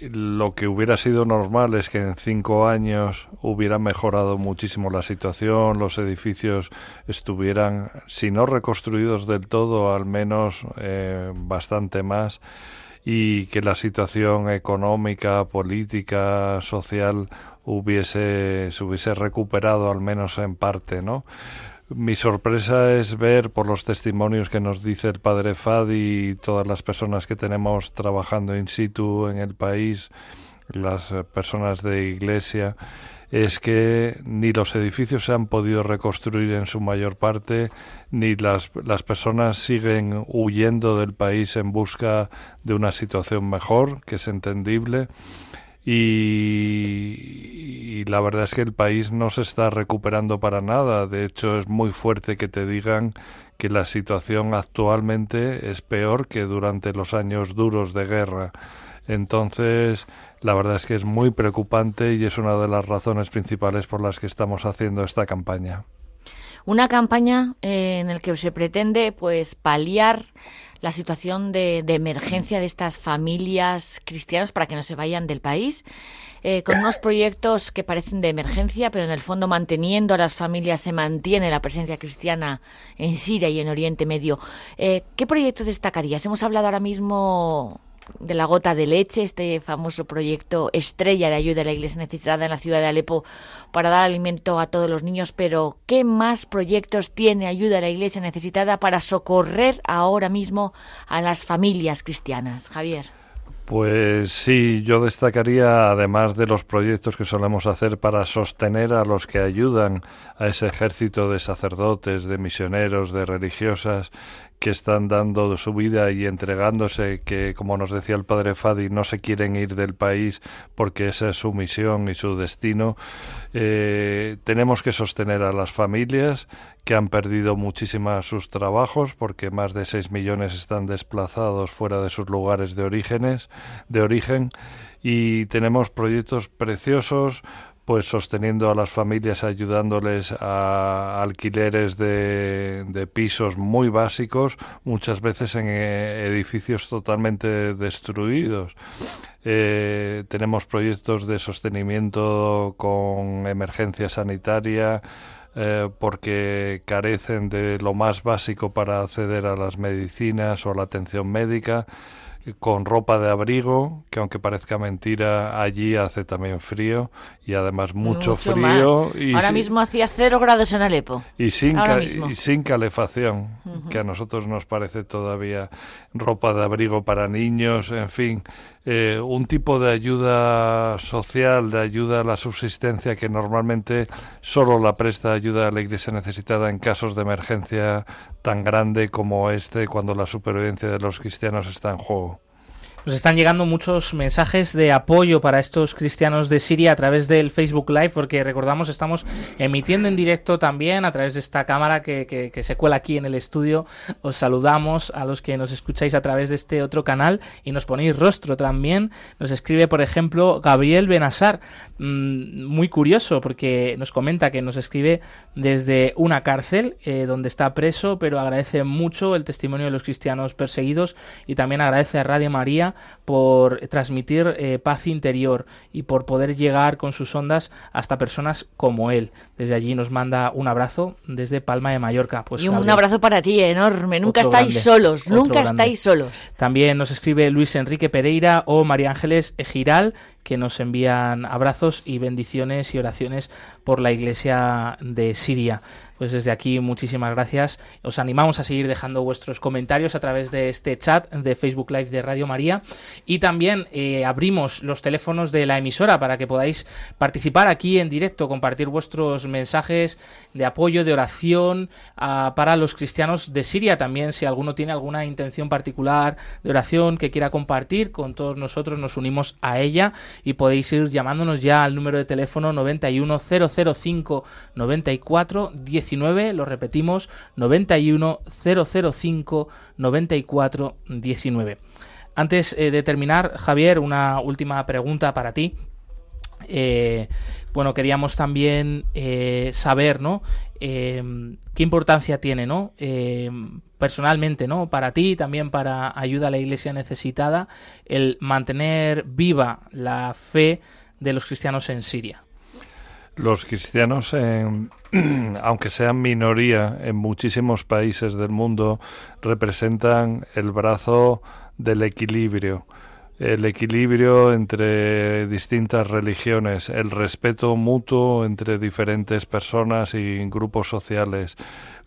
lo que hubiera sido normal es que en cinco años hubiera mejorado muchísimo la situación, los edificios estuvieran, si no reconstruidos del todo, al menos eh, bastante más y que la situación económica, política, social hubiese se hubiese recuperado al menos en parte, ¿no? Mi sorpresa es ver por los testimonios que nos dice el padre Fadi y todas las personas que tenemos trabajando in situ en el país, las eh, personas de iglesia, es que ni los edificios se han podido reconstruir en su mayor parte, ni las, las personas siguen huyendo del país en busca de una situación mejor, que es entendible y, la verdad es que el país no se está recuperando para nada. De hecho, es muy fuerte que te digan que la situación actualmente es peor que durante los años duros de guerra. Entonces, la verdad es que es muy preocupante y es una de las razones principales por las que estamos haciendo esta campaña. Una campaña eh, en la que se pretende pues paliar la situación de, emergencia de estas familias cristianas para que no se vayan del país. Eh, con unos proyectos que parecen de emergencia, pero en el fondo manteniendo a las familias se mantiene la presencia cristiana en Siria y en Oriente Medio. Eh, ¿Qué proyectos destacarías? Hemos hablado ahora mismo de la gota de leche, este famoso proyecto estrella de ayuda a la iglesia necesitada en la ciudad de Alepo para dar alimento a todos los niños, pero ¿qué más proyectos tiene ayuda a la iglesia necesitada para socorrer ahora mismo a las familias cristianas? Javier. Pues sí, yo destacaría, además de los proyectos que solemos hacer para sostener a los que ayudan a ese ejército de sacerdotes, de misioneros, de religiosas que están dando su vida y entregándose, que como nos decía el padre Fadi, no se quieren ir del país porque esa es su misión y su destino. Eh, tenemos que sostener a las familias que han perdido muchísimas sus trabajos porque más de 6 millones están desplazados fuera de sus lugares de orígenes, de origen y tenemos proyectos preciosos pues sosteniendo a las familias, ayudándoles a alquileres de, de pisos muy básicos, muchas veces en eh, edificios totalmente destruidos. Eh, tenemos proyectos de sostenimiento con emergencia sanitaria, eh, porque carecen de lo más básico para acceder a las medicinas o a la atención médica con ropa de abrigo, que aunque parezca mentira, allí hace también frío y además mucho, frío. Y Ahora mismo hacía cero grados en Alepo. Y sin, y sin calefacción, que a nosotros nos parece todavía ropa de abrigo para niños, en fin, eh, un tipo de ayuda social, de ayuda a la subsistencia que normalmente solo la presta ayuda a la Iglesia necesitada en casos de emergencia tan grande como este, cuando la supervivencia de los cristianos está en juego. Nos están llegando muchos mensajes de apoyo para estos cristianos de Siria a través del Facebook Live, porque recordamos, estamos emitiendo en directo también a través de esta cámara que, que, se cuela aquí en el estudio. Os saludamos a los que nos escucháis a través de este otro canal y nos ponéis rostro también. Nos escribe, por ejemplo, Gabriel Benazar, mm, muy curioso, porque nos comenta que nos escribe desde una cárcel eh, donde está preso, pero agradece mucho el testimonio de los cristianos perseguidos y también agradece a Radio María por transmitir eh, paz interior y por poder llegar con sus ondas hasta personas como él. Desde allí nos manda un abrazo desde Palma de Mallorca. Pues, y un abrazo para ti, enorme. Nunca estáis solos, nunca estáis solos. También nos escribe Luis Enrique Pereira o María Ángeles Giral que nos envían abrazos y bendiciones y oraciones por la Iglesia de Siria. Pues desde aquí muchísimas gracias. Os animamos a seguir dejando vuestros comentarios a través de este chat de Facebook Live de Radio María y también eh, abrimos los teléfonos de la emisora para que podáis participar aquí en directo, compartir vuestros mensajes de apoyo, de oración ah, para los cristianos de Siria. También si alguno tiene alguna intención particular de oración que quiera compartir con todos nosotros, nos unimos a ella y podéis ir llamándonos ya al número de teléfono 91005 94 19, lo repetimos, 91005 94 19. Antes eh, de terminar, Javier, una última pregunta para ti. Eh, bueno, queríamos también eh, saber, ¿no? Qué importancia tiene, ¿no? personalmente, ¿no? Para ti, también para ayuda a la Iglesia necesitada, el mantener viva la fe de los cristianos en Siria. Los cristianos, [CLEARS THROAT] aunque sean minoría en muchísimos países del mundo, representan el brazo del equilibrio el equilibrio entre distintas religiones, el respeto mutuo entre diferentes personas y grupos sociales.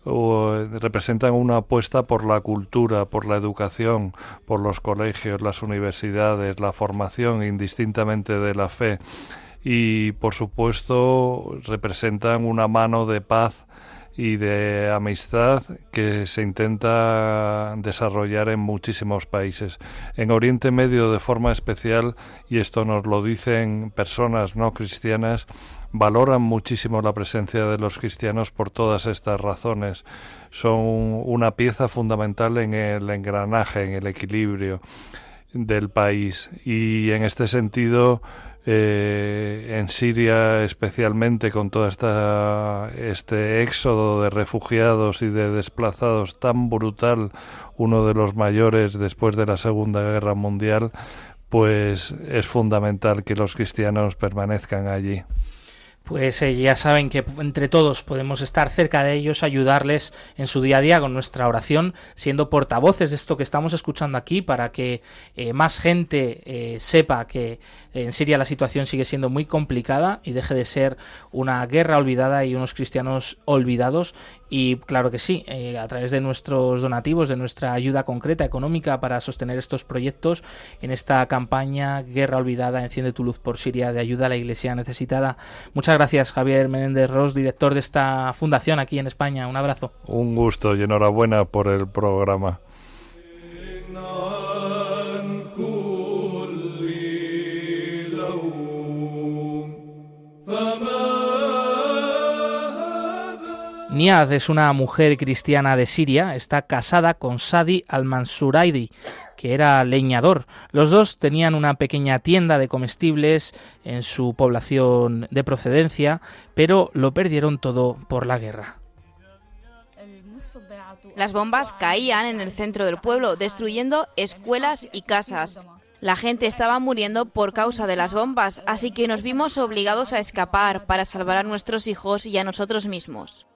representan una apuesta por la cultura, por la educación, por los colegios, las universidades, la formación indistintamente de la fe y por supuesto representan una mano de paz y de amistad que se intenta desarrollar en muchísimos países. En Oriente Medio de forma especial, y esto nos lo dicen personas no cristianas, valoran muchísimo la presencia de los cristianos por todas estas razones. Son una pieza fundamental en el engranaje, en el equilibrio del país. Y en este sentido, eh, en Siria especialmente con todo esta, este éxodo de refugiados y de desplazados tan brutal, uno de los mayores después de la Segunda Guerra Mundial, pues es fundamental que los cristianos permanezcan allí pues eh, ya saben que entre todos podemos estar cerca de ellos, ayudarles en su día a día con nuestra oración, siendo portavoces de esto que estamos escuchando aquí para que eh, más gente eh, sepa que en Siria la situación sigue siendo muy complicada y deje de ser una guerra olvidada y unos cristianos olvidados Y claro que sí, eh, a través de nuestros donativos, de nuestra ayuda concreta económica para sostener estos proyectos en esta campaña Guerra Olvidada, Enciende tu luz por Siria, de ayuda a la Iglesia necesitada. Muchas gracias, Javier Menéndez Ross, director de esta fundación aquí en España. Un abrazo. Un gusto y enhorabuena por el programa. Niad es una mujer cristiana de Siria, está casada con Sadi al-Mansuraidi, que era leñador. Los dos tenían una pequeña tienda de comestibles en su población de procedencia, pero lo perdieron todo por la guerra. Las bombas caían en el centro del pueblo, destruyendo escuelas y casas. La gente estaba muriendo por causa de las bombas, así que nos vimos obligados a escapar para salvar a nuestros hijos y a nosotros mismos.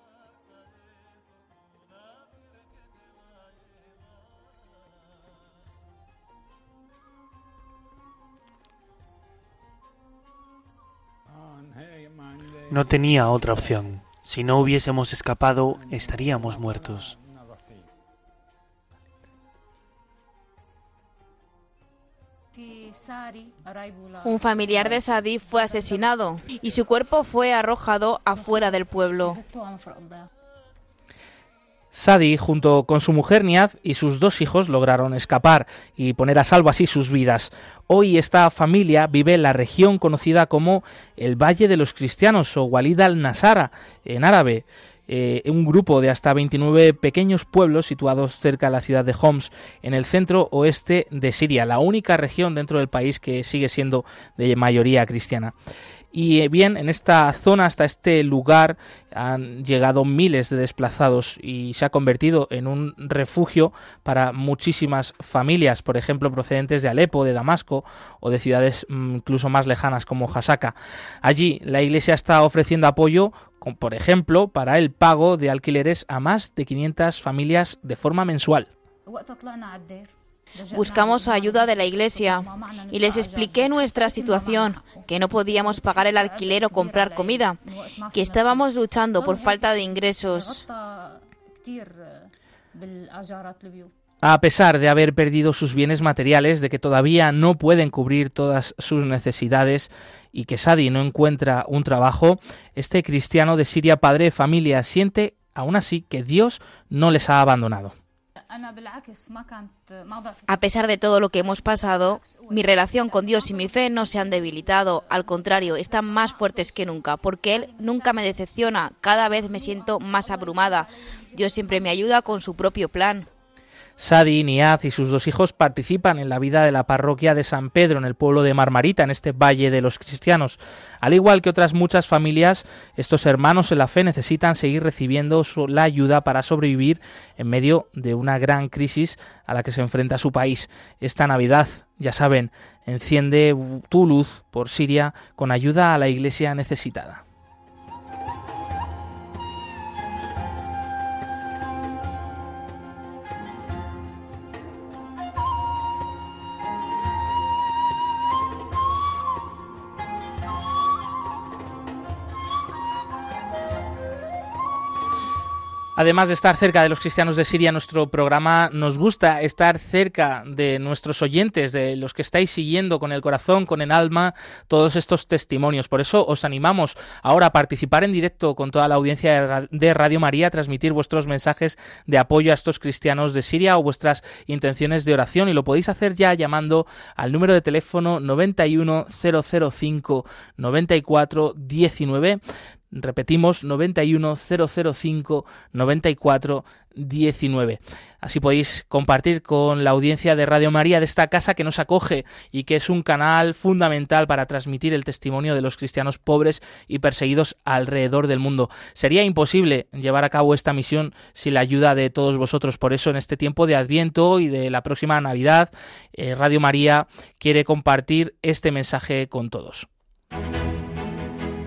No tenía otra opción. Si no hubiésemos escapado, estaríamos muertos. Un familiar de Sadi fue asesinado y su cuerpo fue arrojado afuera del pueblo. Sadi, junto con su mujer Niad y sus dos hijos, lograron escapar y poner a salvo así sus vidas. Hoy esta familia vive en la región conocida como el Valle de los Cristianos o Walid al-Nasara en árabe. Eh, un grupo de hasta 29 pequeños pueblos situados cerca de la ciudad de Homs, en el centro oeste de Siria, la única región dentro del país que sigue siendo de mayoría cristiana. Y eh, bien, en esta zona, hasta este lugar, han llegado miles de desplazados y se ha convertido en un refugio para muchísimas familias, por ejemplo, procedentes de Alepo, de Damasco o de ciudades mm, incluso más lejanas como Hasaka. Allí la Iglesia está ofreciendo apoyo, por ejemplo, para el pago de alquileres a más de 500 familias de forma mensual. Buscamos ayuda de la iglesia y les expliqué nuestra situación, que no podíamos pagar el alquiler o comprar comida, que estábamos luchando por falta de ingresos. A pesar de haber perdido sus bienes materiales, de que todavía no pueden cubrir todas sus necesidades y que Sadi no encuentra un trabajo, este cristiano de Siria, padre de familia, siente aún así que Dios no les ha abandonado. A pesar de todo lo que hemos pasado, mi relación con Dios y mi fe no se han debilitado, al contrario, están más fuertes que nunca, porque Él nunca me decepciona, cada vez me siento más abrumada. Dios siempre me ayuda con su propio plan. Sadi, Niaz y sus dos hijos participan en la vida de la parroquia de San Pedro en el pueblo de Marmarita, en este valle de los cristianos. Al igual que otras muchas familias, estos hermanos en la fe necesitan seguir recibiendo la ayuda para sobrevivir en medio de una gran crisis a la que se enfrenta su país. Esta Navidad, ya saben, enciende tu luz por Siria con ayuda a la iglesia necesitada. Además de estar cerca de los cristianos de Siria, nuestro programa nos gusta estar cerca de nuestros oyentes, de los que estáis siguiendo con el corazón, con el alma, todos estos testimonios. Por eso os animamos ahora a participar en directo con toda la audiencia de Radio María, transmitir vuestros mensajes de apoyo a estos cristianos de Siria o vuestras intenciones de oración. Y lo podéis hacer ya llamando al número de teléfono 91005 9419 Repetimos 91005 9419. Así podéis compartir con la audiencia de Radio María de esta casa que nos acoge y que es un canal fundamental para transmitir el testimonio de los cristianos pobres y perseguidos alrededor del mundo. Sería imposible llevar a cabo esta misión sin la ayuda de todos vosotros. Por eso en este tiempo de Adviento y de la próxima Navidad, eh, Radio María quiere compartir este mensaje con todos.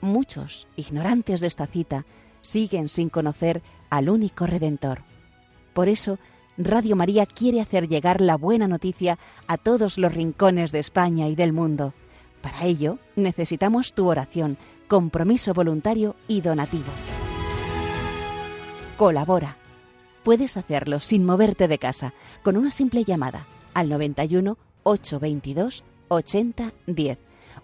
muchos, ignorantes de esta cita, siguen sin conocer al único Redentor. Por eso, Radio María quiere hacer llegar la buena noticia a todos los rincones de España y del mundo. Para ello, necesitamos tu oración, compromiso voluntario y donativo. Colabora. Puedes hacerlo sin moverte de casa, con una simple llamada al 91 822 8010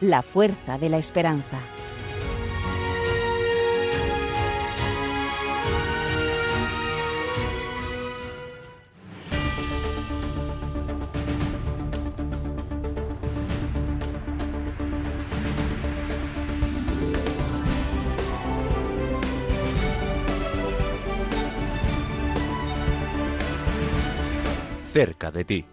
la fuerza de la esperanza. cerca de ti.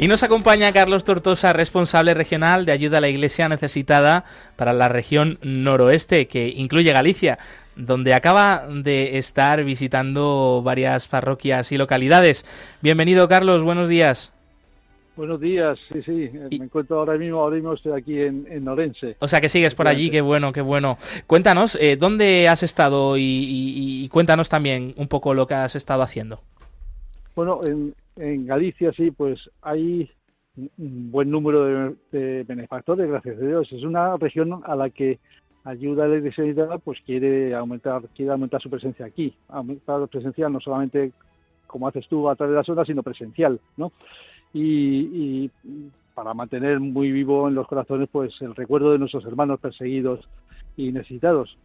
Y nos acompaña Carlos Tortosa, responsable regional de ayuda a la Iglesia necesitada para la región noroeste, que incluye Galicia, donde acaba de estar visitando varias parroquias y localidades. Bienvenido, Carlos, buenos días. Buenos días, sí, sí, me encuentro ahora mismo, ahora mismo estoy aquí en, en Orense. O sea que sigues por allí, qué bueno, qué bueno. Cuéntanos, eh, ¿dónde has estado y, cuéntanos también un poco lo que has estado haciendo? Bueno, en, en Galicia sí, pues hay un buen número de, benefactores, gracias a Dios. Es una región a la que ayuda a la Iglesia pues quiere aumentar, quiere aumentar su presencia aquí, aumentar la presencia no solamente como haces tú a través de las horas, sino presencial, ¿no? y, para mantener muy vivo en los corazones pues el recuerdo de nuestros hermanos perseguidos y necesitados.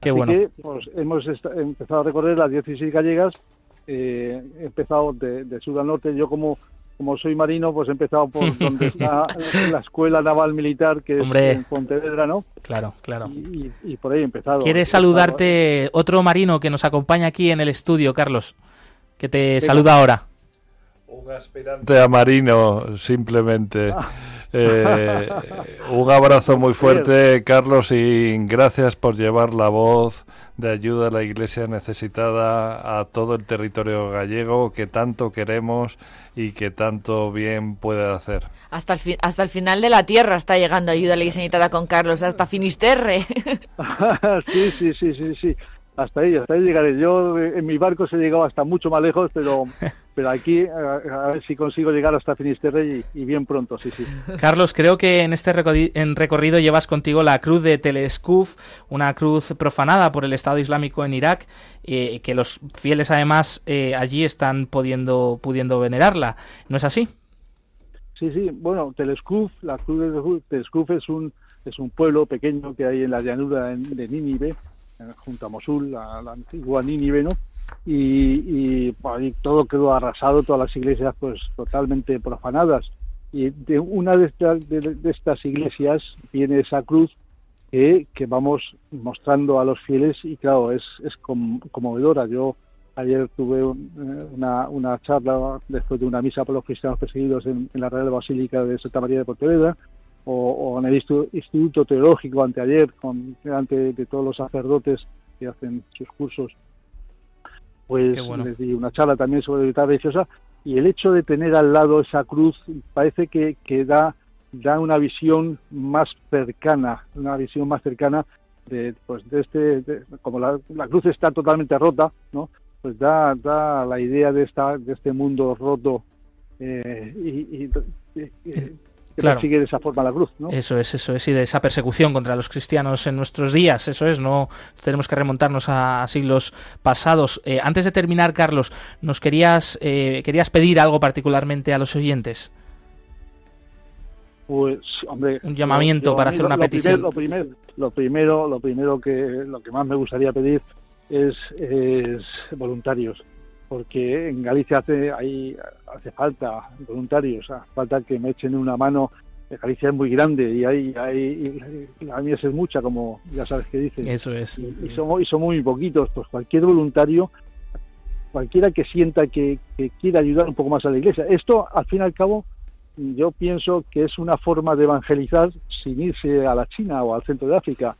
Qué bueno. pues, hemos empezado a recorrer las 16 gallegas, eh, he empezado de, sur a norte, yo como como soy marino, pues he empezado por [LAUGHS] donde está la Escuela Naval Militar, que es en Pontevedra, ¿no? Claro, claro. Y, por ahí he empezado. ¿Quieres saludarte otro marino que nos acompaña aquí en el estudio, Carlos? Que te saluda ahora. Un aspirante a marino, simplemente. Ah. Eh, un abrazo muy fuerte, Carlos, y gracias por llevar la voz de ayuda a la Iglesia necesitada a todo el territorio gallego que tanto queremos y que tanto bien puede hacer. Hasta el, hasta el final de la tierra está llegando ayuda a la Iglesia necesitada con Carlos, hasta Finisterre. [LAUGHS] sí, sí, sí, sí, sí hasta ahí, hasta ahí llegaré. Yo eh, en mi barco se he llegado hasta mucho más lejos, pero, [LAUGHS] pero aquí a, ver si consigo llegar hasta Finisterre y, bien pronto, sí, sí. Carlos, creo que en este recorrido llevas contigo la cruz de Telescuf, una cruz profanada por el Estado Islámico en Irak, eh, que los fieles además eh, allí están pudiendo, pudiendo venerarla. ¿No es así? Sí, sí. Bueno, Telescuf, la cruz de Telescuf es un, es un pueblo pequeño que hay en la llanura de Nínive, junto a Mosul, la, la antigua Nínive. Y, y todo quedó arrasado, todas las iglesias pues totalmente profanadas. Y de una de estas, de, estas iglesias viene esa cruz que, que, vamos mostrando a los fieles y claro, es, es conmovedora. Yo ayer tuve una, una charla después de una misa por los cristianos perseguidos en, la Real Basílica de Santa María de Pontevedra o, en el Instituto Teológico anteayer, con, delante de todos los sacerdotes que hacen sus cursos, pues les di una charla también sobre libertad religiosa y el hecho de tener al lado esa cruz parece que, que da, da una visión más cercana, una visión más cercana de, pues de este, como la, cruz está totalmente rota, ¿no? pues da, da la idea de, esta, de este mundo roto eh, y, que persigue de esa forma la cruz, ¿no? Eso es, eso es, y de esa persecución contra los cristianos en nuestros días, eso es, no tenemos que remontarnos a, siglos pasados. Eh, antes de terminar, Carlos, ¿nos querías, eh, querías pedir algo particularmente a los oyentes? Pues, hombre, un llamamiento para hacer una petición. lo, primero, lo primero, lo primero que lo que más me gustaría pedir es, es voluntarios porque en Galicia hace, hay, hace falta voluntarios, hace falta que me echen una mano. Galicia es muy grande y hay, hay la mía es mucha, como ya sabes que dicen. Eso es. Y, somos, y somos muy poquitos, pues cualquier voluntario, cualquiera que sienta que, que quiera ayudar un poco más a la iglesia. Esto, al fin y al cabo, yo pienso que es una forma de evangelizar sin irse a la China o al centro de África.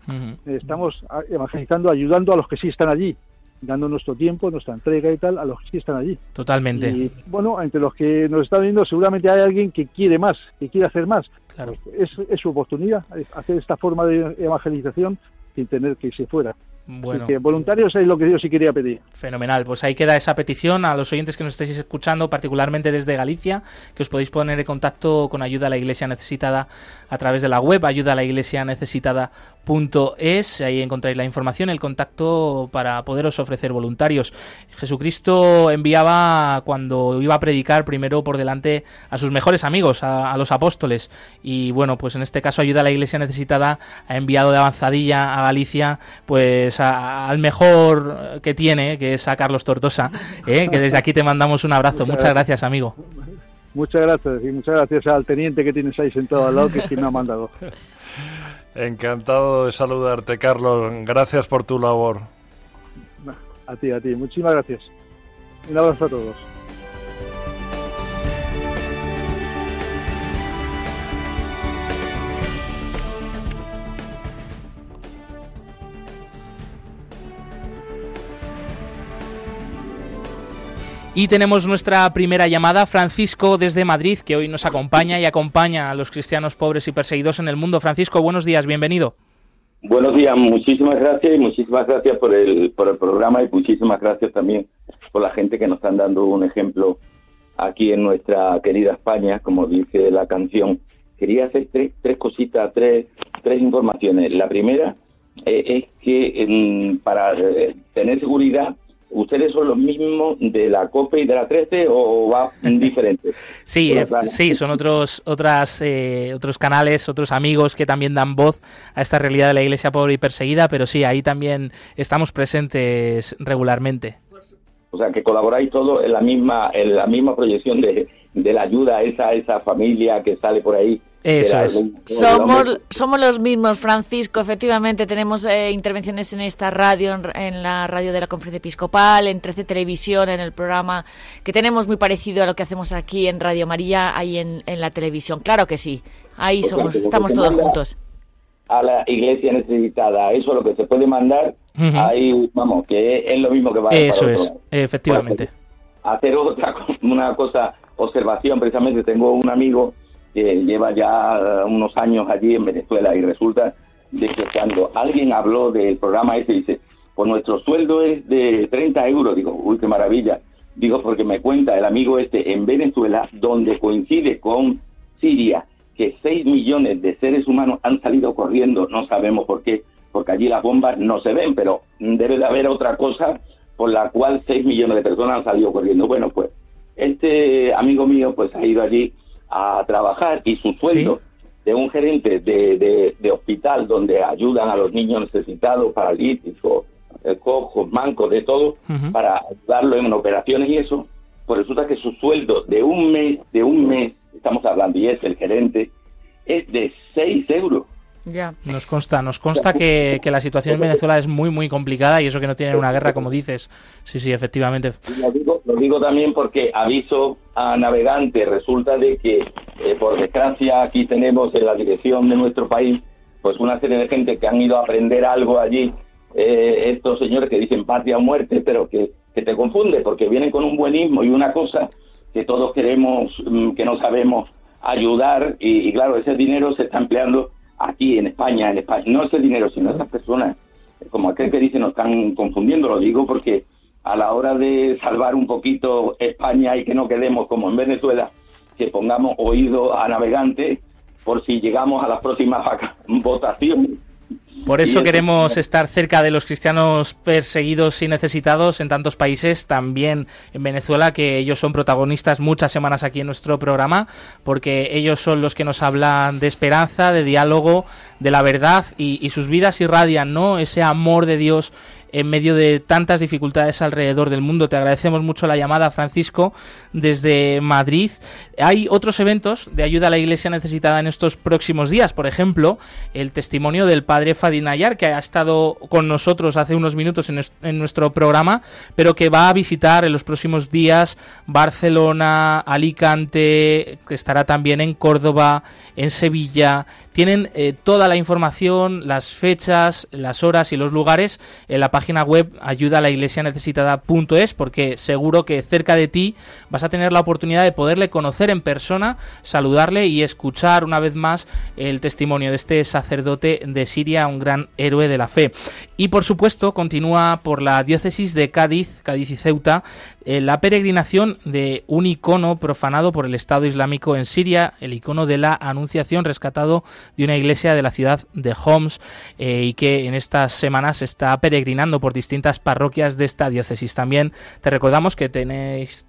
Estamos evangelizando, ayudando a los que sí están allí dando nuestro tiempo, nuestra entrega y tal a los que están allí. Totalmente. Y bueno, entre los que nos están viendo seguramente hay alguien que quiere más, que quiere hacer más. Claro. Es, es su oportunidad, hacer esta forma de evangelización sin tener que irse fuera. Bueno. voluntarios es lo que yo sí quería pedir. Fenomenal. Pues ahí queda esa petición a los oyentes que nos estéis escuchando, particularmente desde Galicia, que os podéis poner en contacto con Ayuda a la Iglesia Necesitada a través de la web ayuda a la iglesia necesitada.es. Ahí encontráis la información, el contacto para poderos ofrecer voluntarios. Jesucristo enviaba cuando iba a predicar primero por delante a sus mejores amigos, a, los apóstoles. Y bueno, pues en este caso Ayuda a la Iglesia Necesitada ha enviado de avanzadilla a Galicia, pues al mejor que tiene, que es a Carlos Tortosa, [LAUGHS] ¿eh? que desde aquí te mandamos un abrazo. Muchas, gracias, amigo. Muchas gracias y muchas gracias al teniente que tienes ahí sentado al lado, que es quien me ha mandado. [LAUGHS] Encantado de saludarte, Carlos. Gracias por tu labor. A ti, a ti. Muchísimas gracias. Un abrazo a todos. Y tenemos nuestra primera llamada, Francisco desde Madrid, que hoy nos acompaña y acompaña a los cristianos pobres y perseguidos en el mundo. Francisco, buenos días, bienvenido. Buenos días, muchísimas gracias y muchísimas gracias por el, por el programa y muchísimas gracias también por la gente que nos están dando un ejemplo aquí en nuestra querida España, como dice la canción. Quería hacer tres, tres cositas, tres, tres informaciones. La primera eh, es que para eh, tener seguridad ¿Ustedes son los mismos de la COPE y de la 13 o va [LAUGHS] diferente? sí, eh, sí, son otros otras eh, otros canales, otros amigos que también dan voz a esta realidad de la Iglesia pobre y perseguida, pero sí, ahí también estamos presentes regularmente. O sea, que colaboráis todos en la misma en la misma proyección de, de la ayuda a esa esa familia que sale por ahí eso es. Somos, somos los mismos, Francisco. Efectivamente, tenemos eh, intervenciones en esta radio, en, la radio de la Conferencia Episcopal, en 13 Televisión, en el programa que tenemos muy parecido a lo que hacemos aquí en Radio María, ahí en, la televisión. Claro que sí. Ahí pues somos, estamos todos juntos. A la iglesia necesitada, eso es lo que se puede mandar. Ahí, vamos, que es, lo mismo que va Eso es, efectivamente. hacer otra [LAUGHS] una cosa, observación, precisamente tengo un amigo que lleva ya unos años allí en Venezuela y resulta de que cuando alguien habló del programa ese, dice, pues nuestro sueldo es de 30 euros, digo, uy, qué maravilla, digo, porque me cuenta el amigo este en Venezuela, donde coincide con Siria, que 6 millones de seres humanos han salido corriendo, no sabemos por qué, porque allí las bombas no se ven, pero debe de haber otra cosa por la cual 6 millones de personas han salido corriendo. Bueno, pues este amigo mío pues ha ido allí a trabajar y su sueldo de un gerente de, de, hospital donde ayudan a los niños necesitados, paralíticos, eh, cojos, mancos, de todo, para ayudarlo en operaciones y eso, pues resulta que su sueldo de un mes, de un mes, estamos hablando, y es el gerente, es de 6 euros. Nos consta, nos consta que, la situación en Venezuela es muy, muy complicada y eso que no tienen una guerra, como dices. Sí, sí, efectivamente. Lo digo, también porque aviso a navegantes. Resulta de que, eh, por desgracia, aquí tenemos en la dirección de nuestro país, pues una serie de gente que han ido a aprender algo allí. Eh, estos señores que dicen patria o muerte, pero que, te confunde porque vienen con un buenismo y una cosa que todos queremos, mm, que no sabemos ayudar y claro, ese dinero se está empleando aquí en España, en España, no ese dinero, sino esas personas, como aquel que dice, nos están confundiendo, lo digo porque a la hora de salvar un poquito España y que no quedemos como en Venezuela, que pongamos oído a navegantes por si llegamos a las próximas [LAUGHS] votaciones. Por eso queremos estar cerca de los cristianos perseguidos y necesitados en tantos países, también en Venezuela, que ellos son protagonistas muchas semanas aquí en nuestro programa, porque ellos son los que nos hablan de esperanza, de diálogo, de la verdad y, y sus vidas irradian, ¿no? Ese amor de Dios en medio de tantas dificultades alrededor del mundo. Te agradecemos mucho la llamada, Francisco, desde Madrid. Hay otros eventos de ayuda a la Iglesia necesitada en estos próximos días. Por ejemplo, el testimonio del padre Fadinayar, que ha estado con nosotros hace unos minutos en, nuestro programa, pero que va a visitar en los próximos días Barcelona, Alicante, que estará también en Córdoba, en Sevilla. Tienen eh, toda la información, las fechas, las horas y los lugares en la página web ayuda a la iglesia necesitada.es porque seguro que cerca de ti vas a tener la oportunidad de poderle conocer en persona, saludarle y escuchar una vez más el testimonio de este sacerdote de Siria, un gran héroe de la fe. Y por supuesto continúa por la diócesis de Cádiz, Cádiz y Ceuta, eh, la peregrinación de un icono profanado por el Estado Islámico en Siria, el icono de la Anunciación rescatado de una iglesia de la ciudad de Homs eh, y que en estas semanas está peregrinando por distintas parroquias de esta diócesis. También te recordamos que tenéis,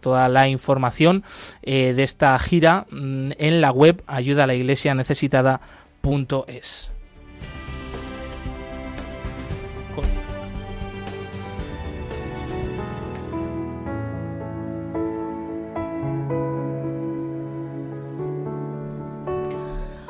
toda la información eh, de esta gira mm, en la web ayuda necesitada.es.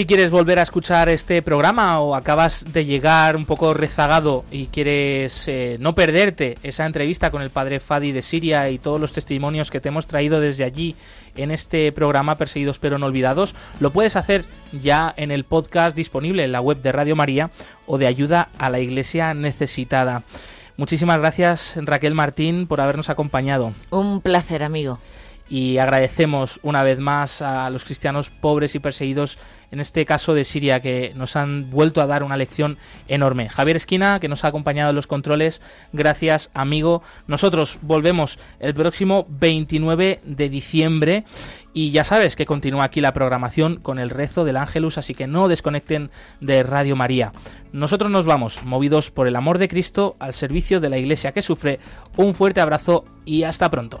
Si quieres volver a escuchar este programa o acabas de llegar un poco rezagado y quieres eh, no perderte esa entrevista con el padre Fadi de Siria y todos los testimonios que te hemos traído desde allí en este programa Perseguidos pero no olvidados, lo puedes hacer ya en el podcast disponible en la web de Radio María o de Ayuda a la Iglesia Necesitada. Muchísimas gracias Raquel Martín por habernos acompañado. Un placer, amigo y agradecemos una vez más a los cristianos pobres y perseguidos, en este caso de Siria, que nos han vuelto a dar una lección enorme. Javier Esquina, que nos ha acompañado en los controles, gracias amigo. Nosotros volvemos el próximo 29 de diciembre y ya sabes que continúa aquí la programación con el rezo del Ángelus, así que no desconecten de Radio María. Nosotros nos vamos, movidos por el amor de Cristo, al servicio de la Iglesia que sufre. Un fuerte abrazo y hasta pronto.